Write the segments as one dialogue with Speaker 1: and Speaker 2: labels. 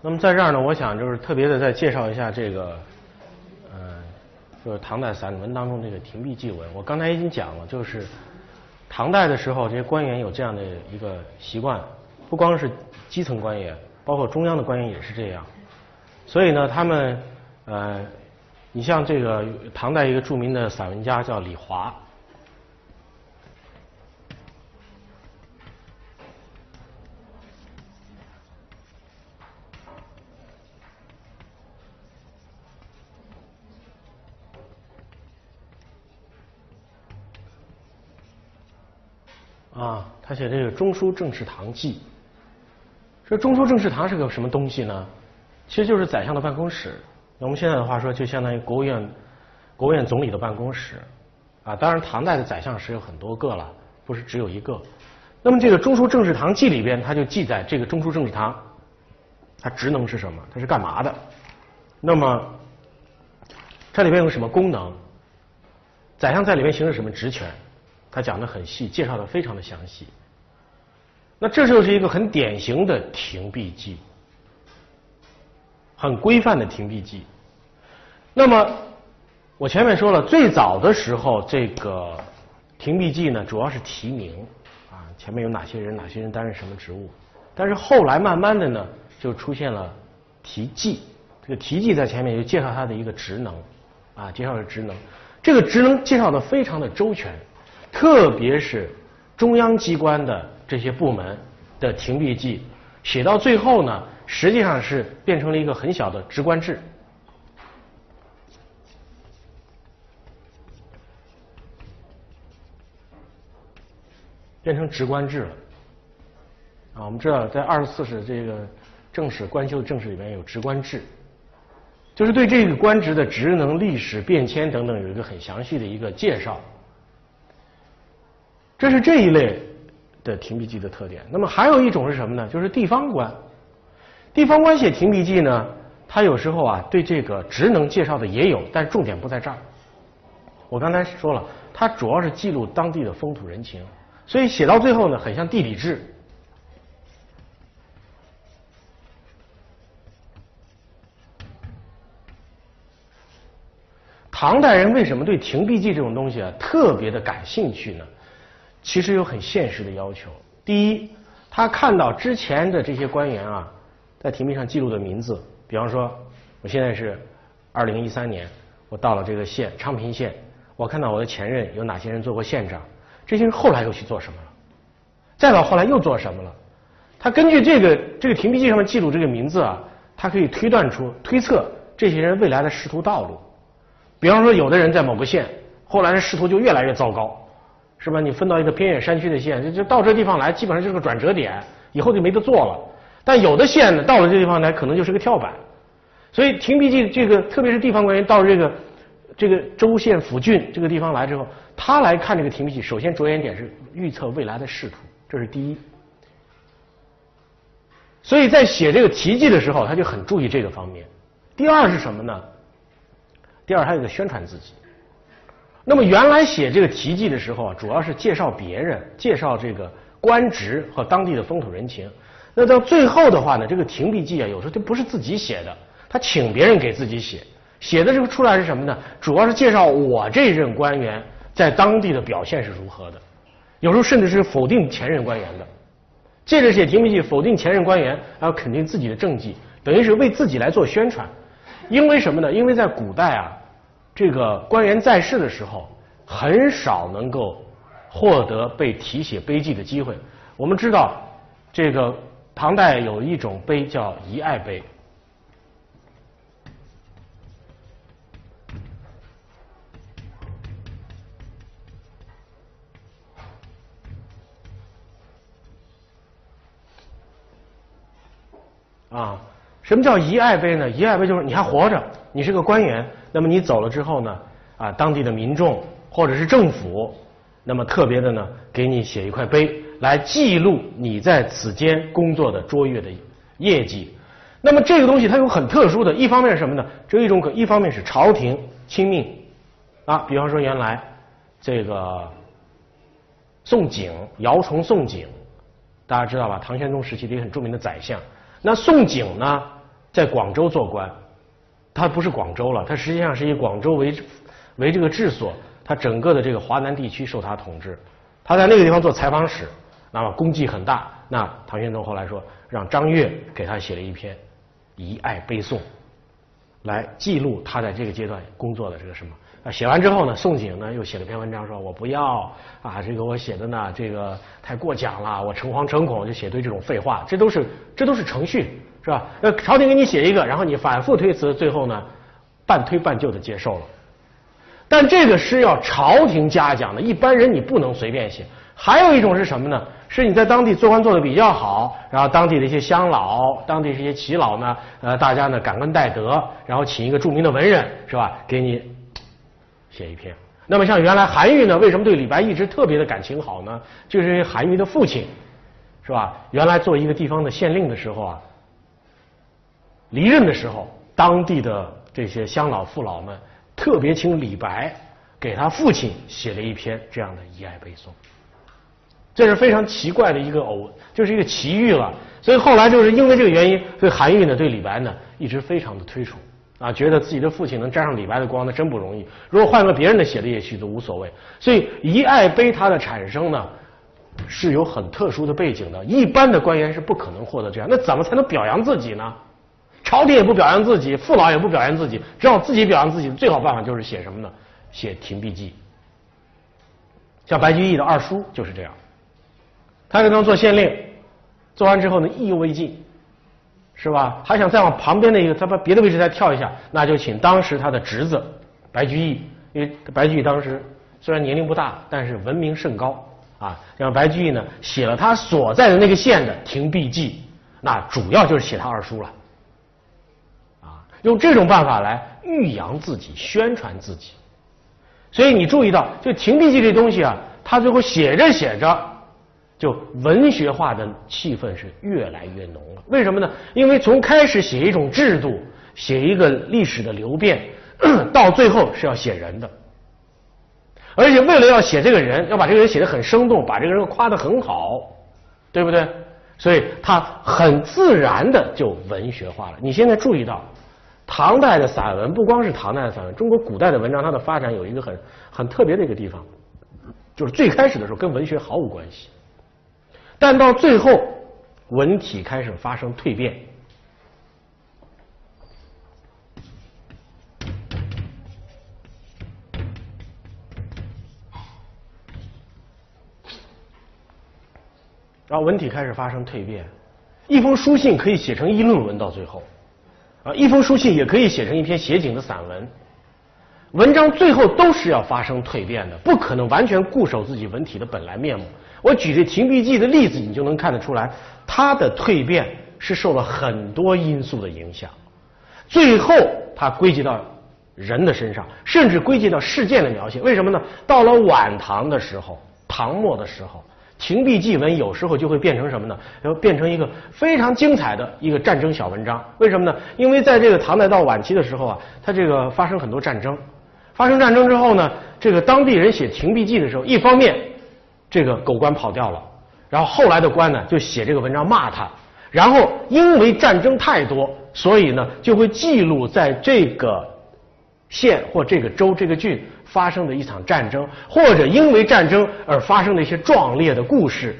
Speaker 1: 那么在这儿呢，我想就是特别的再介绍一下这个，呃，就是唐代散文当中这个停壁记文。我刚才已经讲了，就是唐代的时候，这些官员有这样的一个习惯，不光是基层官员，包括中央的官员也是这样。所以呢，他们呃，你像这个唐代一个著名的散文家叫李华。啊，他写这个《中书政事堂记》。这中书政事堂是个什么东西呢？其实就是宰相的办公室。那我们现在的话说，就相当于国务院国务院总理的办公室。啊，当然唐代的宰相是有很多个了，不是只有一个。那么这个《中书政事堂记》里边，它就记载这个中书政事堂，它职能是什么？它是干嘛的？那么这里边有什么功能？宰相在里面行使什么职权？他讲的很细，介绍的非常的详细。那这就是一个很典型的停壁记，很规范的停壁记。那么我前面说了，最早的时候这个停壁记呢，主要是提名啊，前面有哪些人，哪些人担任什么职务。但是后来慢慢的呢，就出现了题记。这个题记在前面就介绍他的一个职能啊，介绍的职能。这个职能介绍的非常的周全。特别是中央机关的这些部门的停壁记，写到最后呢，实际上是变成了一个很小的职官制，变成职官制了。啊，我们知道在二十四史这个正史官修的正史里面有职官制，就是对这个官职的职能、历史变迁等等有一个很详细的一个介绍。这是这一类的停笔记的特点。那么还有一种是什么呢？就是地方官。地方官写停笔记呢，他有时候啊对这个职能介绍的也有，但重点不在这儿。我刚才说了，它主要是记录当地的风土人情，所以写到最后呢，很像地理志。唐代人为什么对停笔记这种东西啊特别的感兴趣呢？其实有很现实的要求。第一，他看到之前的这些官员啊，在庭壁上记录的名字，比方说，我现在是二零一三年，我到了这个县昌平县，我看到我的前任有哪些人做过县长，这些人后来又去做什么了？再到后来又做什么了？他根据这个这个庭壁记上面记录这个名字啊，他可以推断出推测这些人未来的仕途道路。比方说，有的人在某个县，后来的仕途就越来越糟糕。是吧？你分到一个偏远山区的县，就就到这地方来，基本上就是个转折点，以后就没得做了。但有的县呢，到了这地方来，可能就是个跳板。所以停笔记这个，特别是地方官员到这个这个州县府郡这个地方来之后，他来看这个停笔记，首先着眼点是预测未来的仕途，这是第一。所以在写这个题记的时候，他就很注意这个方面。第二是什么呢？第二还有个宣传自己。那么原来写这个题记的时候啊，主要是介绍别人，介绍这个官职和当地的风土人情。那到最后的话呢，这个停笔记啊，有时候就不是自己写的，他请别人给自己写。写的这个出来是什么呢？主要是介绍我这任官员在当地的表现是如何的。有时候甚至是否定前任官员的。借着写停笔记否定前任官员，还要肯定自己的政绩，等于是为自己来做宣传。因为什么呢？因为在古代啊。这个官员在世的时候，很少能够获得被题写碑记的机会。我们知道，这个唐代有一种碑叫遗爱碑。啊，什么叫遗爱碑呢？遗爱碑就是你还活着，你是个官员。那么你走了之后呢？啊，当地的民众或者是政府，那么特别的呢，给你写一块碑来记录你在此间工作的卓越的业绩。那么这个东西它有很特殊的，一方面是什么呢？只有一种可，一方面是朝廷亲命啊，比方说原来这个宋璟，姚崇宋璟，大家知道吧？唐玄宗时期的一个很著名的宰相。那宋璟呢，在广州做官，他不是广州了，他实际上是以广州为为这个治所，他整个的这个华南地区受他统治。他在那个地方做采访使，那么功绩很大。那唐玄宗后来说，让张悦给他写了一篇《遗爱悲颂》，来记录他在这个阶段工作的这个什么。啊，写完之后呢，宋璟呢又写了篇文章，说我不要啊，这个我写的呢，这个太过奖了，我诚惶诚恐，就写堆这种废话，这都是这都是程序，是吧？那朝廷给你写一个，然后你反复推辞，最后呢，半推半就的接受了。但这个诗要朝廷嘉奖的，一般人你不能随便写。还有一种是什么呢？是你在当地做官做的比较好，然后当地的一些乡老、当地这些耆老呢，呃，大家呢感恩戴德，然后请一个著名的文人，是吧？给你写一篇。那么像原来韩愈呢，为什么对李白一直特别的感情好呢？就是因为韩愈的父亲，是吧？原来做一个地方的县令的时候啊，离任的时候，当地的这些乡老父老们。特别请李白给他父亲写了一篇这样的遗爱背诵，这是非常奇怪的一个偶，就是一个奇遇了。所以后来就是因为这个原因，所以韩愈呢对李白呢一直非常的推崇啊，觉得自己的父亲能沾上李白的光，那真不容易。如果换个别人的写的，也许都无所谓。所以遗爱碑它的产生呢是有很特殊的背景的，一般的官员是不可能获得这样。那怎么才能表扬自己呢？朝廷也不表扬自己，父老也不表扬自己，只有自己表扬自己最好办法就是写什么呢？写停笔记。像白居易的二叔就是这样，他刚刚做县令，做完之后呢，意犹未尽，是吧？还想再往旁边的一个，他把别的位置再跳一下，那就请当时他的侄子白居易，因为白居易当时虽然年龄不大，但是文明甚高啊，让白居易呢写了他所在的那个县的停笔记，那主要就是写他二叔了。用这种办法来欲扬自己、宣传自己，所以你注意到，就停笔记这东西啊，它最后写着写着，就文学化的气氛是越来越浓了。为什么呢？因为从开始写一种制度、写一个历史的流变，到最后是要写人的，而且为了要写这个人，要把这个人写得很生动，把这个人夸得很好，对不对？所以它很自然的就文学化了。你现在注意到。唐代的散文不光是唐代的散文，中国古代的文章它的发展有一个很很特别的一个地方，就是最开始的时候跟文学毫无关系，但到最后文体开始发生蜕变。然后文体开始发生蜕变，一封书信可以写成议论文，到最后。啊，一封书信也可以写成一篇写景的散文，文章最后都是要发生蜕变的，不可能完全固守自己文体的本来面目。我举这《停笔记》的例子，你就能看得出来，它的蜕变是受了很多因素的影响，最后它归结到人的身上，甚至归结到事件的描写。为什么呢？到了晚唐的时候，唐末的时候。停笔记文有时候就会变成什么呢？要变成一个非常精彩的一个战争小文章。为什么呢？因为在这个唐代到晚期的时候啊，它这个发生很多战争，发生战争之后呢，这个当地人写停笔记的时候，一方面这个狗官跑掉了，然后后来的官呢就写这个文章骂他，然后因为战争太多，所以呢就会记录在这个县或这个州这个郡。发生的一场战争，或者因为战争而发生的一些壮烈的故事，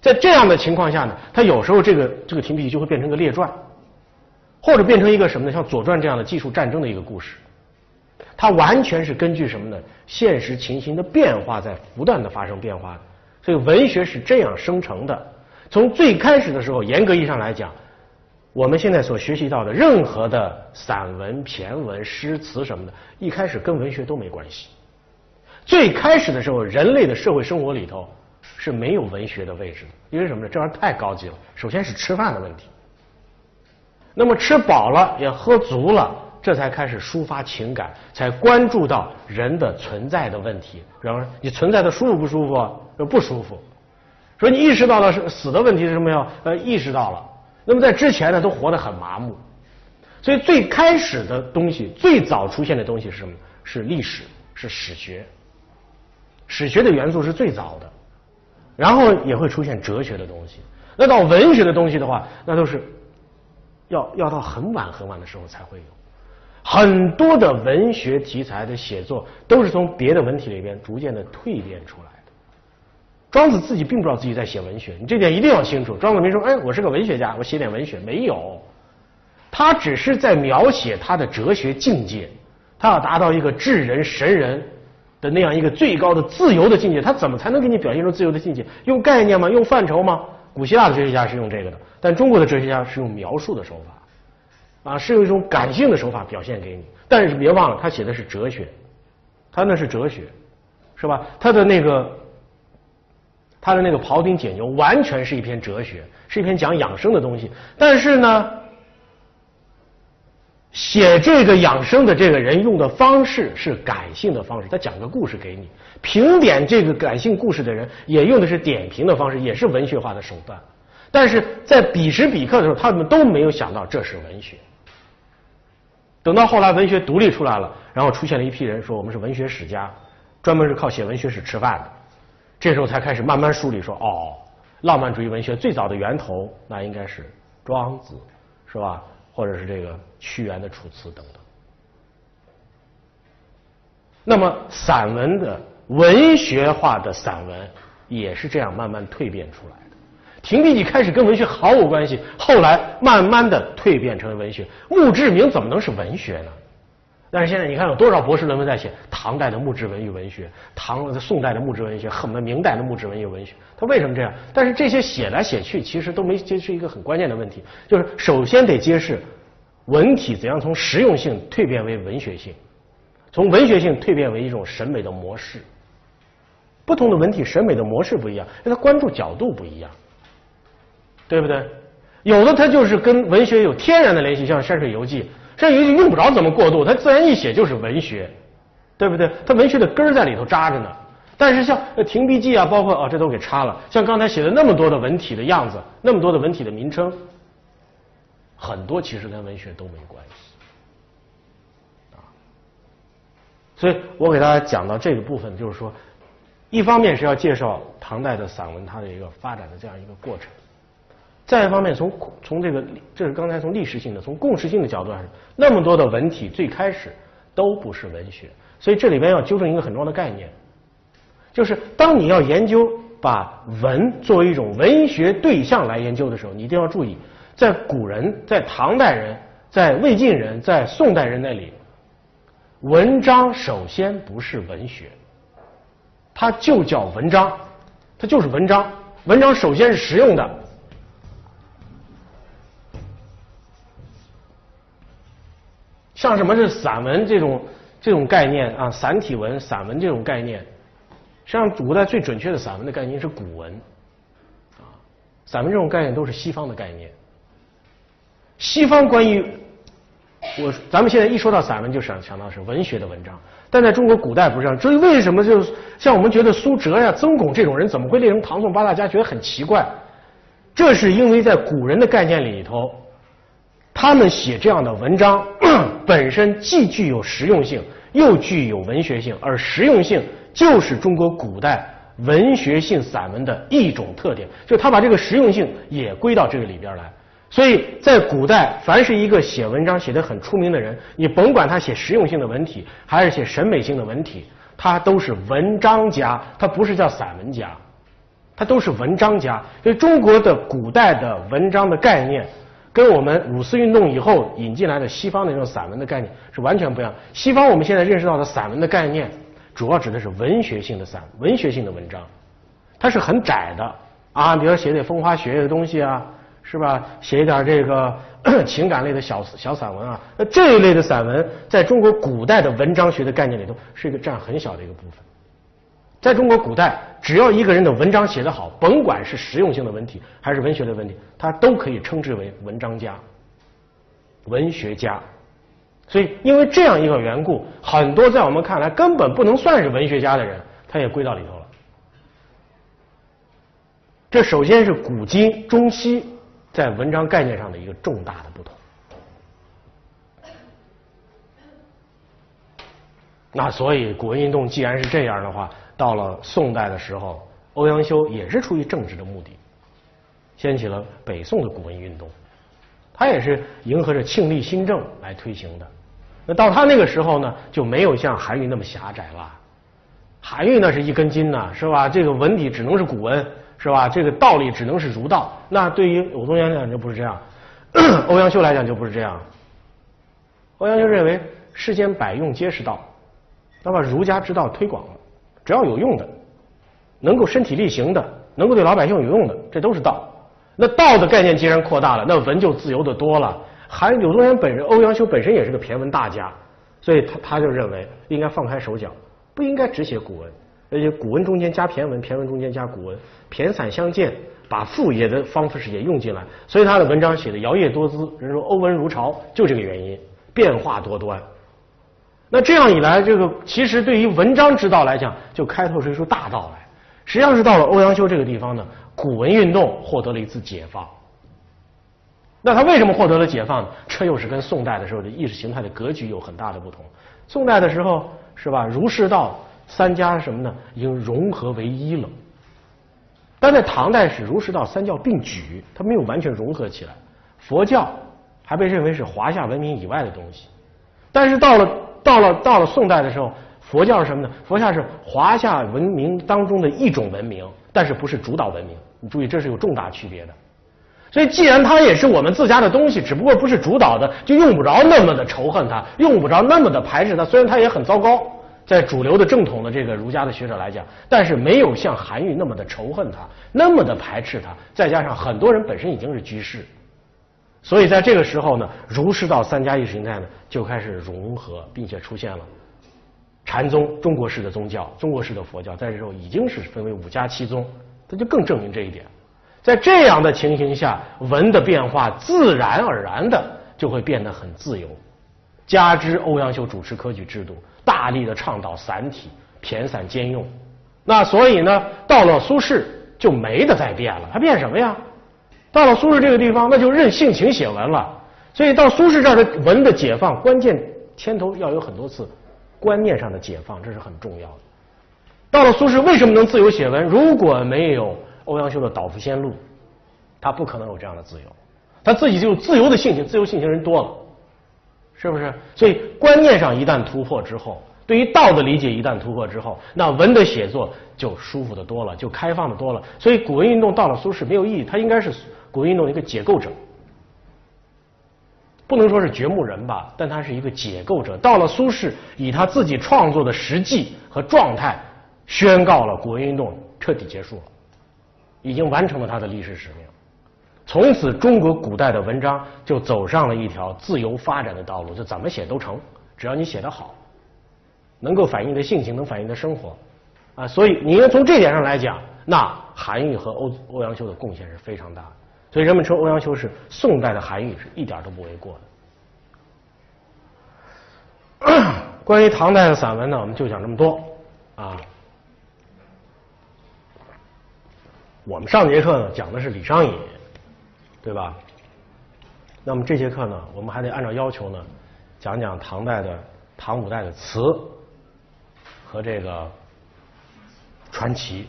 Speaker 1: 在这样的情况下呢，它有时候这个这个停笔就会变成个列传，或者变成一个什么呢？像《左传》这样的记述战争的一个故事，它完全是根据什么呢？现实情形的变化在不断的发生变化，所以文学是这样生成的。从最开始的时候，严格意义上来讲。我们现在所学习到的任何的散文、骈文、诗词什么的，一开始跟文学都没关系。最开始的时候，人类的社会生活里头是没有文学的位置的，因为什么呢？这玩意儿太高级了。首先是吃饭的问题，那么吃饱了也喝足了，这才开始抒发情感，才关注到人的存在的问题。比方说，你存在的舒服不舒服？不舒服。说你意识到了是死的问题是什么呀？呃，意识到了。那么在之前呢，都活得很麻木，所以最开始的东西，最早出现的东西是什么？是历史，是史学。史学的元素是最早的，然后也会出现哲学的东西。那到文学的东西的话，那都是要要到很晚很晚的时候才会有。很多的文学题材的写作都是从别的文体里边逐渐的蜕变出来。庄子自己并不知道自己在写文学，你这点一定要清楚。庄子没说，哎，我是个文学家，我写点文学，没有。他只是在描写他的哲学境界，他要达到一个智人神人的那样一个最高的自由的境界。他怎么才能给你表现出自由的境界？用概念吗？用范畴吗？古希腊的哲学家是用这个的，但中国的哲学家是用描述的手法。啊，是用一种感性的手法表现给你，但是别忘了，他写的是哲学，他那是哲学，是吧？他的那个，他的那个《庖丁解牛》完全是一篇哲学，是一篇讲养生的东西。但是呢，写这个养生的这个人用的方式是感性的方式，他讲个故事给你，评点这个感性故事的人也用的是点评的方式，也是文学化的手段。但是在彼时彼刻的时候，他们都没有想到这是文学。等到后来文学独立出来了，然后出现了一批人说我们是文学史家，专门是靠写文学史吃饭的。这时候才开始慢慢梳理说，哦，浪漫主义文学最早的源头那应该是庄子，是吧？或者是这个屈原的《楚辞》等等。那么散文的文学化的散文也是这样慢慢蜕变出来。停笔记开始跟文学毫无关系，后来慢慢的蜕变成为文学。墓志铭怎么能是文学呢？但是现在你看有多少博士论文在写唐代的墓志文与文学，唐宋代的墓志文学，很多明代的墓志文与文学，他为什么这样？但是这些写来写去，其实都没揭示一个很关键的问题，就是首先得揭示文体怎样从实用性蜕变为文学性，从文学性蜕变为一种审美的模式。不同的文体审美的模式不一样，因为它关注角度不一样。对不对？有的它就是跟文学有天然的联系，像《山水游记》，《山水游记》用不着怎么过渡，它自然一写就是文学，对不对？它文学的根儿在里头扎着呢。但是像《停笔记》啊，包括哦，这都给插了。像刚才写的那么多的文体的样子，那么多的文体的名称，很多其实跟文学都没关系啊。所以我给大家讲到这个部分，就是说，一方面是要介绍唐代的散文它的一个发展的这样一个过程。再一方面，从从这个，这是刚才从历史性的、从共识性的角度来说，那么多的文体最开始都不是文学，所以这里边要纠正一个很重要的概念，就是当你要研究把文作为一种文学对象来研究的时候，你一定要注意，在古人、在唐代人、在魏晋人、在宋代人那里，文章首先不是文学，它就叫文章，它就是文章，文章首先是实用的。像什么是散文这种这种概念啊？散体文、散文这种概念，实际上古代最准确的散文的概念是古文啊。散文这种概念都是西方的概念。西方关于我，咱们现在一说到散文，就想想到是文学的文章，但在中国古代不是这样。至于为什么，就像我们觉得苏辙呀、曾巩这种人怎么会列成唐宋八大家，觉得很奇怪？这是因为在古人的概念里头。他们写这样的文章，本身既具有实用性，又具有文学性，而实用性就是中国古代文学性散文的一种特点，就他把这个实用性也归到这个里边来。所以在古代，凡是一个写文章写得很出名的人，你甭管他写实用性的文体，还是写审美性的文体，他都是文章家，他不是叫散文家，他都是文章家。所以中国的古代的文章的概念。跟我们五四运动以后引进来的西方的这种散文的概念是完全不一样。西方我们现在认识到的散文的概念，主要指的是文学性的散文学性的文章，它是很窄的啊，比如说写点风花雪月的东西啊，是吧？写一点这个 情感类的小小散文啊，那这一类的散文，在中国古代的文章学的概念里头，是一个占很小的一个部分。在中国古代，只要一个人的文章写得好，甭管是实用性的问题还是文学的问题，他都可以称之为文章家、文学家。所以，因为这样一个缘故，很多在我们看来根本不能算是文学家的人，他也归到里头了。这首先是古今中西在文章概念上的一个重大的不同。那所以，古文运动既然是这样的话，到了宋代的时候，欧阳修也是出于政治的目的，掀起了北宋的古文运动。他也是迎合着庆历新政来推行的。那到他那个时候呢，就没有像韩愈那么狭窄了。韩愈那是一根筋呐，是吧？这个文体只能是古文，是吧？这个道理只能是儒道。那对于武宗元来讲就不是这样，欧阳修来讲就不是这样。欧阳修认为世间百用皆是道，那么儒家之道推广了，只要有用的，能够身体力行的，能够对老百姓有用的，这都是道。那道的概念既然扩大了，那文就自由的多了。韩柳宗元本人，欧阳修本身也是个骈文大家，所以他他就认为应该放开手脚，不应该只写古文，而且古文中间加骈文，骈文中间加古文，骈散相间，把赋也的方式也用进来。所以他的文章写的摇曳多姿，人说欧文如潮，就这个原因，变化多端。那这样一来，这个其实对于文章之道来讲，就开拓出一出大道来。实际上是到了欧阳修这个地方呢。古文运动获得了一次解放，那他为什么获得了解放？这又是跟宋代的时候的意识形态的格局有很大的不同。宋代的时候是吧，儒释道三家什么呢？已经融合为一了。但在唐代是儒释道三教并举，它没有完全融合起来。佛教还被认为是华夏文明以外的东西。但是到了到了到了宋代的时候，佛教是什么呢？佛教是华夏文明当中的一种文明。但是不是主导文明？你注意，这是有重大区别的。所以，既然它也是我们自家的东西，只不过不是主导的，就用不着那么的仇恨它，用不着那么的排斥它。虽然它也很糟糕，在主流的正统的这个儒家的学者来讲，但是没有像韩愈那么的仇恨它，那么的排斥它。再加上很多人本身已经是居士，所以在这个时候呢，儒释道三家意识形态呢就开始融合，并且出现了。禅宗，中国式的宗教，中国式的佛教，在这时候已经是分为五家七宗，这就更证明这一点。在这样的情形下，文的变化自然而然的就会变得很自由。加之欧阳修主持科举制度，大力的倡导散体、骈散兼用，那所以呢，到了苏轼就没得再变了。他变什么呀？到了苏轼这个地方，那就任性情写文了。所以到苏轼这儿的文的解放，关键牵头要有很多次。观念上的解放，这是很重要的。到了苏轼，为什么能自由写文？如果没有欧阳修的导赋先录，他不可能有这样的自由。他自己就有自由的性情，自由性情人多了，是不是？所以观念上一旦突破之后，对于道的理解一旦突破之后，那文的写作就舒服的多了，就开放的多了。所以古文运动到了苏轼没有意义，他应该是古文运动一个解构者。不能说是掘墓人吧，但他是一个解构者。到了苏轼，以他自己创作的实际和状态，宣告了古文运动彻底结束了，已经完成了他的历史使命。从此，中国古代的文章就走上了一条自由发展的道路，就怎么写都成，只要你写得好，能够反映的性情，能反映的生活，啊，所以你要从这点上来讲，那韩愈和欧欧阳修的贡献是非常大的。所以人们称欧阳修是宋代的韩愈，是一点都不为过的。关于唐代的散文呢，我们就讲这么多啊。我们上节课呢讲的是李商隐，对吧？那么这节课呢，我们还得按照要求呢，讲讲唐代的唐五代的词和这个传奇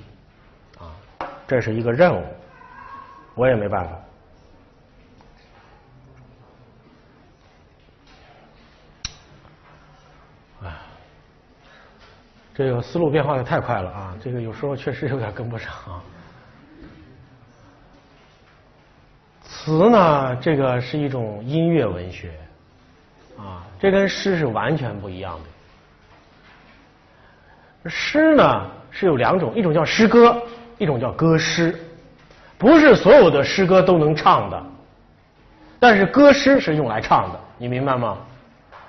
Speaker 1: 啊，这是一个任务。我也没办法。哎，这个思路变化的太快了啊！这个有时候确实有点跟不上。词呢，这个是一种音乐文学啊，这跟诗是完全不一样的。诗呢是有两种，一种叫诗歌，一种叫歌诗。不是所有的诗歌都能唱的，但是歌诗是用来唱的，你明白吗？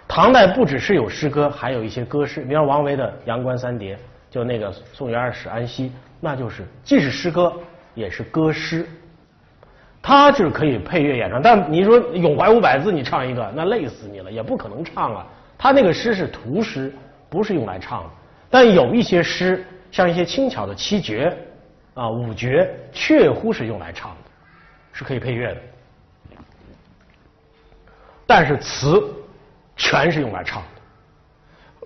Speaker 1: 唐代不只是有诗歌，还有一些歌诗。比方王维的《阳关三叠》，就那个“送元二使安西”，那就是既是诗歌，也是歌诗。它就是可以配乐演唱。但你说咏怀五百字，你唱一个，那累死你了，也不可能唱啊。它那个诗是图诗，不是用来唱的。但有一些诗，像一些轻巧的七绝。啊，五绝确乎是用来唱的，是可以配乐的，但是词全是用来唱的，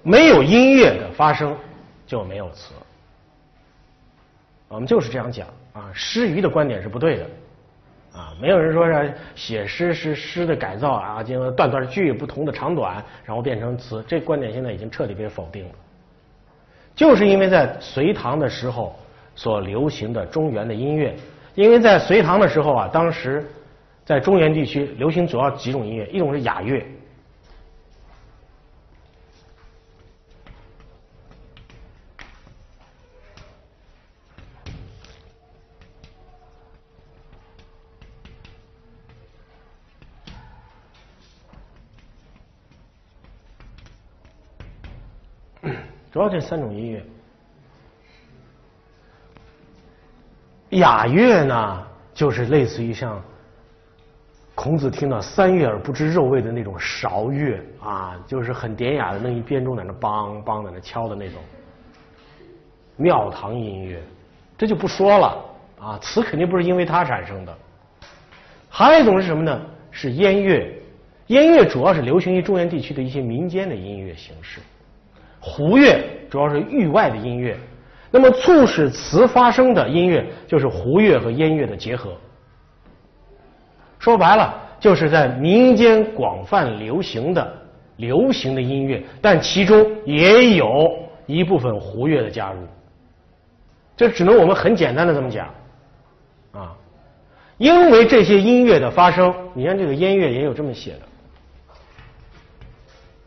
Speaker 1: 没有音乐的发生就没有词。我们就是这样讲啊，诗余的观点是不对的，啊，没有人说是写诗是诗的改造啊，经过断断句不同的长短，然后变成词，这观点现在已经彻底被否定了。就是因为在隋唐的时候所流行的中原的音乐，因为在隋唐的时候啊，当时在中原地区流行主要几种音乐，一种是雅乐。主要这三种音乐，雅乐呢，就是类似于像孔子听到“三月而不知肉味”的那种韶乐啊，就是很典雅的，那一编钟在那梆梆在那敲的那种庙堂音乐，这就不说了啊，词肯定不是因为它产生的。还有一种是什么呢？是燕乐，燕乐主要是流行于中原地区的一些民间的音乐形式。胡乐主要是域外的音乐，那么促使词发生的音乐就是胡乐和燕乐的结合。说白了，就是在民间广泛流行的流行的音乐，但其中也有一部分胡乐的加入。这只能我们很简单的这么讲啊，因为这些音乐的发生，你看这个音乐也有这么写的。